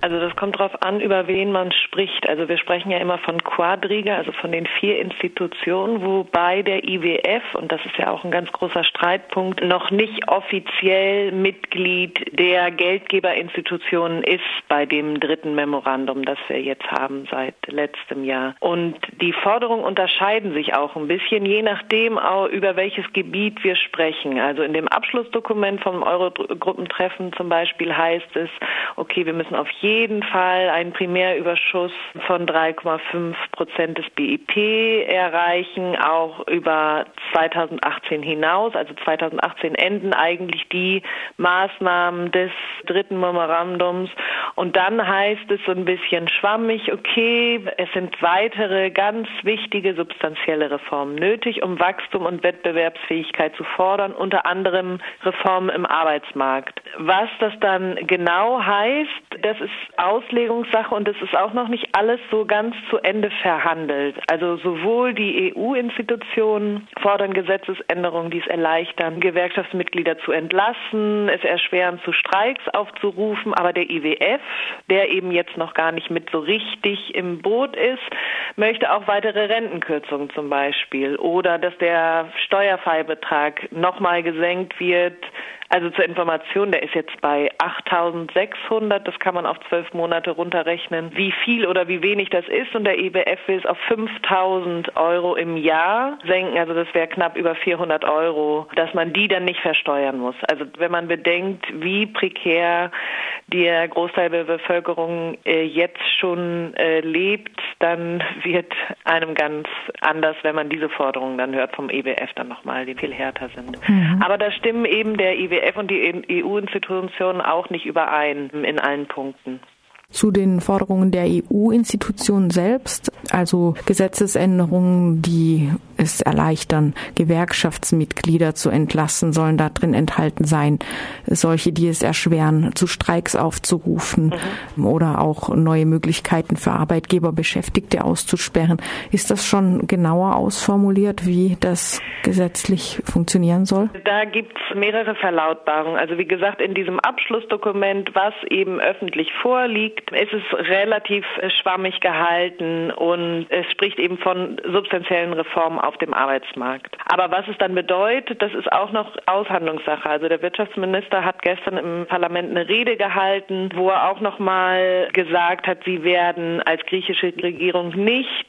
Also das kommt darauf an, über wen man spricht. Also wir sprechen ja immer von Quadriga, also von den vier Institutionen, wobei der IWF, und das ist ja auch ein ganz großer Streitpunkt, noch nicht offiziell Mitglied der Geldgeberinstitutionen ist bei dem dritten Memorandum, das wir jetzt haben seit letztem Jahr. Und die Forderungen unterscheiden sich auch ein bisschen, je nachdem, über welches Gebiet wir sprechen. Also in dem Abschlussdokument vom Eurogruppentreffen zum Beispiel heißt es, okay, wir müssen auf jeden Fall einen Primärüberschuss von 3,5 Prozent des BIP erreichen, auch über 2018 hinaus. Also 2018 enden eigentlich die Maßnahmen des dritten Memorandums. Und dann heißt es so ein bisschen schwammig, okay, es sind weitere ganz wichtige substanzielle Reformen nötig, um Wachstum und Wettbewerbsfähigkeit zu fordern, unter anderem Reformen im Arbeitsmarkt. Was das dann genau heißt, das ist Auslegungssache und es ist auch noch nicht alles so ganz zu Ende verhandelt. Also sowohl die EU-Institutionen fordern Gesetzesänderungen, die es erleichtern, Gewerkschaftsmitglieder zu entlassen, es erschweren, zu Streiks aufzurufen, aber der IWF, der eben jetzt noch gar nicht mit so richtig im Boot ist, möchte auch weitere Rentenkürzungen zum Beispiel oder dass der Steuerfreibetrag nochmal gesenkt wird also zur Information, der ist jetzt bei 8.600. Das kann man auf zwölf Monate runterrechnen, wie viel oder wie wenig das ist. Und der IWF will es auf 5.000 Euro im Jahr senken. Also das wäre knapp über 400 Euro, dass man die dann nicht versteuern muss. Also wenn man bedenkt, wie prekär der Großteil der Bevölkerung äh, jetzt schon äh, lebt, dann wird einem ganz anders, wenn man diese Forderungen dann hört vom IWF dann nochmal, die viel härter sind. Mhm. Aber da stimmen eben der IWF IWF und die EU-Institutionen auch nicht überein in allen Punkten zu den Forderungen der EU-Institutionen selbst, also Gesetzesänderungen, die es erleichtern, Gewerkschaftsmitglieder zu entlassen, sollen da drin enthalten sein. Solche, die es erschweren, zu Streiks aufzurufen mhm. oder auch neue Möglichkeiten für Arbeitgeber, Beschäftigte auszusperren. Ist das schon genauer ausformuliert, wie das gesetzlich funktionieren soll? Da gibt es mehrere Verlautbarungen. Also wie gesagt, in diesem Abschlussdokument, was eben öffentlich vorliegt, ist es relativ schwammig gehalten und es spricht eben von substanziellen Reformen auf dem Arbeitsmarkt. Aber was es dann bedeutet, das ist auch noch Aushandlungssache. Also der Wirtschaftsminister hat gestern im Parlament eine Rede gehalten, wo er auch noch mal gesagt hat, sie werden als griechische Regierung nicht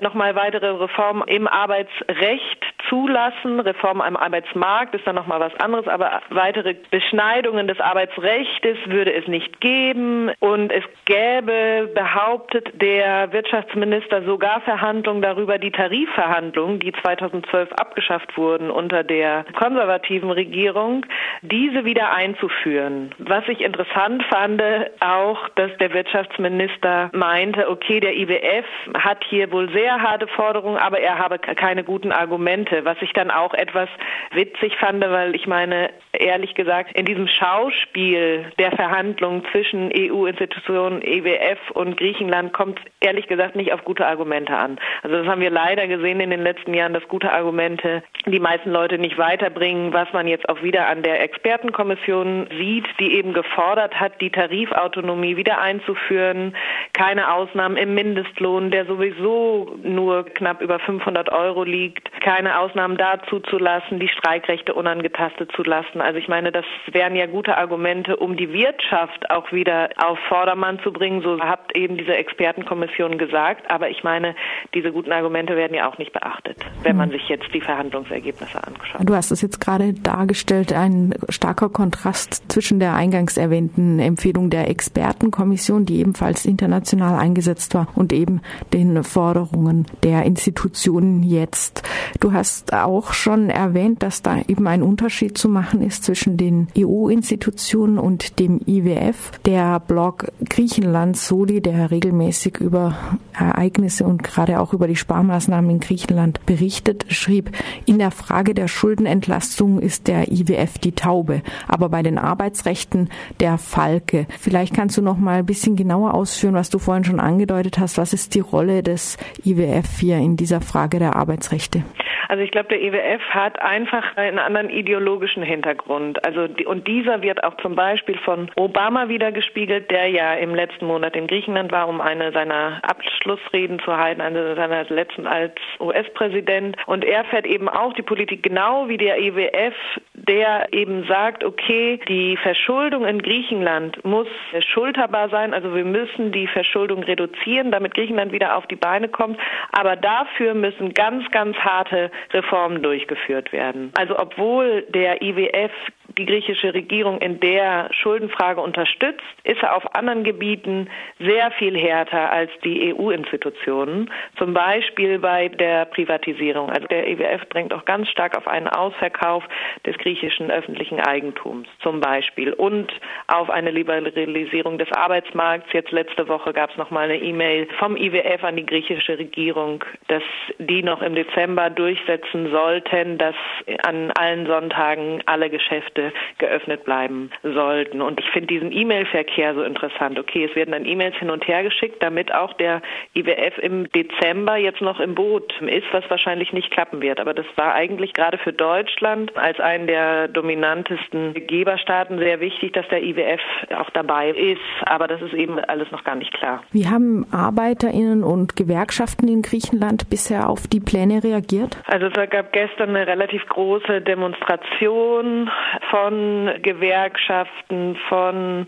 noch mal weitere Reformen im Arbeitsrecht zulassen. Reform am Arbeitsmarkt ist dann nochmal was anderes, aber weitere Beschneidungen des Arbeitsrechts würde es nicht geben. Und es gäbe, behauptet der Wirtschaftsminister, sogar Verhandlungen darüber, die Tarifverhandlungen, die 2012 abgeschafft wurden unter der konservativen Regierung, diese wieder einzuführen. Was ich interessant fand, auch, dass der Wirtschaftsminister meinte, okay, der IWF hat hier wohl sehr harte Forderungen, aber er habe keine guten Argumente Seite, was ich dann auch etwas witzig fand, weil ich meine, ehrlich gesagt, in diesem Schauspiel der Verhandlungen zwischen EU-Institutionen, EWF und Griechenland kommt ehrlich gesagt nicht auf gute Argumente an. Also das haben wir leider gesehen in den letzten Jahren, dass gute Argumente die meisten Leute nicht weiterbringen, was man jetzt auch wieder an der Expertenkommission sieht, die eben gefordert hat, die Tarifautonomie wieder einzuführen, keine Ausnahmen im Mindestlohn, der sowieso nur knapp über 500 Euro liegt, keine Ausnahmen zu lassen, die Streikrechte unangetastet zu lassen. Also ich meine, das wären ja gute Argumente, um die Wirtschaft auch wieder auf Vordermann zu bringen. So hat eben diese Expertenkommission gesagt. Aber ich meine, diese guten Argumente werden ja auch nicht beachtet, wenn man hm. sich jetzt die Verhandlungsergebnisse anschaut. Du hast es jetzt gerade dargestellt, ein starker Kontrast zwischen der eingangs erwähnten Empfehlung der Expertenkommission, die ebenfalls international eingesetzt war, und eben den Forderungen der Institutionen jetzt. Du hast hast auch schon erwähnt, dass da eben ein Unterschied zu machen ist zwischen den EU-Institutionen und dem IWF. Der Blog Griechenland Soli, der regelmäßig über Ereignisse und gerade auch über die Sparmaßnahmen in Griechenland berichtet, schrieb, in der Frage der Schuldenentlastung ist der IWF die Taube, aber bei den Arbeitsrechten der Falke. Vielleicht kannst du noch mal ein bisschen genauer ausführen, was du vorhin schon angedeutet hast. Was ist die Rolle des IWF hier in dieser Frage der Arbeitsrechte? Also ich glaube, der IWF hat einfach einen anderen ideologischen Hintergrund. Also und dieser wird auch zum Beispiel von Obama wieder gespiegelt, der ja im letzten Monat in Griechenland war, um eine seiner Abschlussreden zu halten, eine seiner letzten als US-Präsident. Und er fährt eben auch die Politik genau wie der IWF, der eben sagt, okay, die Verschuldung in Griechenland muss schulterbar sein. Also wir müssen die Verschuldung reduzieren, damit Griechenland wieder auf die Beine kommt. Aber dafür müssen ganz, ganz harte Reformen durchgeführt werden. Also obwohl der IWF die griechische Regierung in der Schuldenfrage unterstützt, ist er auf anderen Gebieten sehr viel härter als die EU-Institutionen, zum Beispiel bei der Privatisierung. Also der IWF drängt auch ganz stark auf einen Ausverkauf des griechischen öffentlichen Eigentums zum Beispiel und auf eine Liberalisierung des Arbeitsmarkts. Jetzt letzte Woche gab es noch mal eine E-Mail vom IWF an die griechische Regierung, dass die noch im Dezember durchsetzen sollten, dass an allen Sonntagen alle Geschäfte geöffnet bleiben sollten. Und ich finde diesen E-Mail-Verkehr so interessant. Okay, es werden dann E-Mails hin und her geschickt, damit auch der IWF im Dezember jetzt noch im Boot ist, was wahrscheinlich nicht klappen wird. Aber das war eigentlich gerade für Deutschland als einen der dominantesten Geberstaaten sehr wichtig, dass der IWF auch dabei ist. Aber das ist eben alles noch gar nicht klar. Wie haben ArbeiterInnen und Gewerkschaften in Griechenland bisher auf die Pläne reagiert? Also es gab gestern eine relativ große Demonstration von Gewerkschaften, von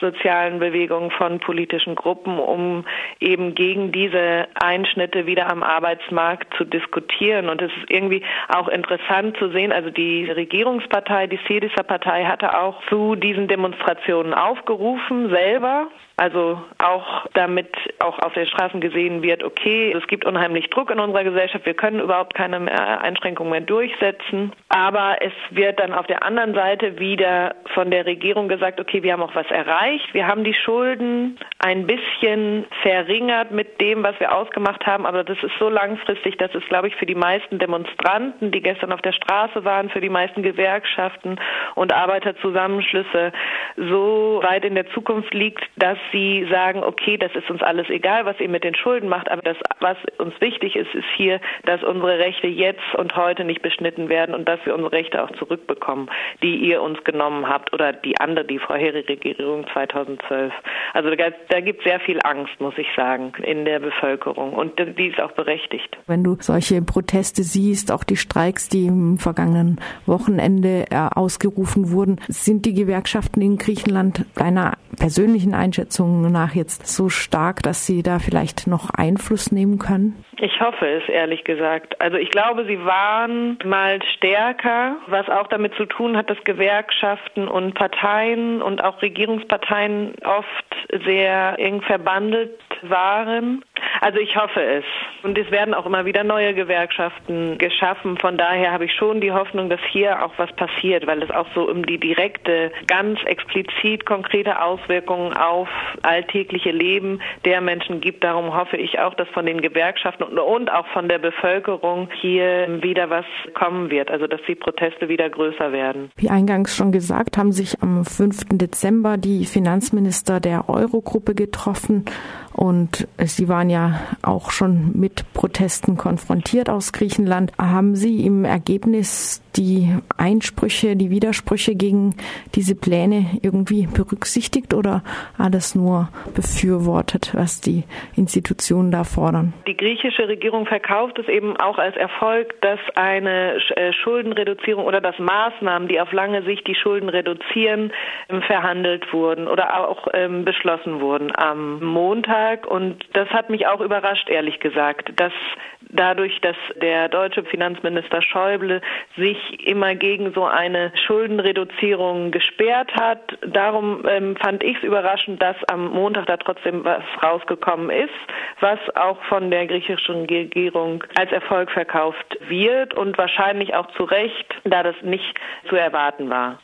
sozialen Bewegungen, von politischen Gruppen, um eben gegen diese Einschnitte wieder am Arbeitsmarkt zu diskutieren. Und es ist irgendwie auch interessant zu sehen, also die Regierungspartei, die Syriza-Partei hatte auch zu diesen Demonstrationen aufgerufen, selber. Also auch damit auch auf den Straßen gesehen wird, okay, es gibt unheimlich Druck in unserer Gesellschaft, wir können überhaupt keine Einschränkungen mehr durchsetzen. Aber es wird dann auf der anderen Seite wieder von der Regierung gesagt, okay, wir haben auch was erreicht, wir haben die Schulden ein bisschen verringert mit dem, was wir ausgemacht haben, aber das ist so langfristig, dass es, glaube ich, für die meisten Demonstranten, die gestern auf der Straße waren, für die meisten Gewerkschaften und Arbeiterzusammenschlüsse so weit in der Zukunft liegt, dass sie sagen, okay, das ist uns alles egal, was ihr mit den Schulden macht, aber das, was uns wichtig ist, ist hier, dass unsere Rechte jetzt und heute nicht beschnitten werden und dass wir unsere Rechte auch zurückbekommen, die ihr uns genommen habt oder die andere, die vorherige Regierung 2012. Also da, da gibt es sehr viel Angst, muss ich sagen, in der Bevölkerung und die ist auch berechtigt. Wenn du solche Proteste siehst, auch die Streiks, die im vergangenen Wochenende äh, ausgerufen wurden, sind die Gewerkschaften in Griechenland deiner persönlichen Einschätzung nach jetzt so stark, dass sie da vielleicht noch Einfluss nehmen können? Ich hoffe es, ehrlich gesagt. Also ich glaube, sie waren mal stärker, was auch damit zu tun hat, dass Gewerkschaften und Parteien und auch Regierungsparteien oft sehr eng verbandelt waren. Also ich hoffe es. Und es werden auch immer wieder neue Gewerkschaften geschaffen. Von daher habe ich schon die Hoffnung, dass hier auch was passiert, weil es auch so um die direkte, ganz explizit konkrete Auswirkungen auf alltägliche Leben der Menschen gibt. Darum hoffe ich auch, dass von den Gewerkschaften und auch von der Bevölkerung hier wieder was kommen wird. Also dass die Proteste wieder größer werden. Wie eingangs schon gesagt, haben sich am 5. Dezember die Finanzminister der Eurogruppe getroffen und Sie waren ja auch schon mit Protesten konfrontiert aus Griechenland. Haben Sie im Ergebnis die Einsprüche, die Widersprüche gegen diese Pläne irgendwie berücksichtigt oder alles nur befürwortet, was die Institutionen da fordern? Die griechische Regierung verkauft es eben auch als Erfolg, dass eine äh, Schuldenreduzierung oder dass Maßnahmen, die auf lange Sicht die Schulden reduzieren, ähm, verhandelt wurden oder auch ähm, beschlossen wurden am Montag. Und das hat mich auch überrascht, ehrlich gesagt, dass dadurch, dass der deutsche Finanzminister Schäuble sich immer gegen so eine Schuldenreduzierung gesperrt hat. Darum ähm, fand ich es überraschend, dass am Montag da trotzdem was rausgekommen ist, was auch von der griechischen Regierung als Erfolg verkauft wird und wahrscheinlich auch zu Recht, da das nicht zu erwarten war.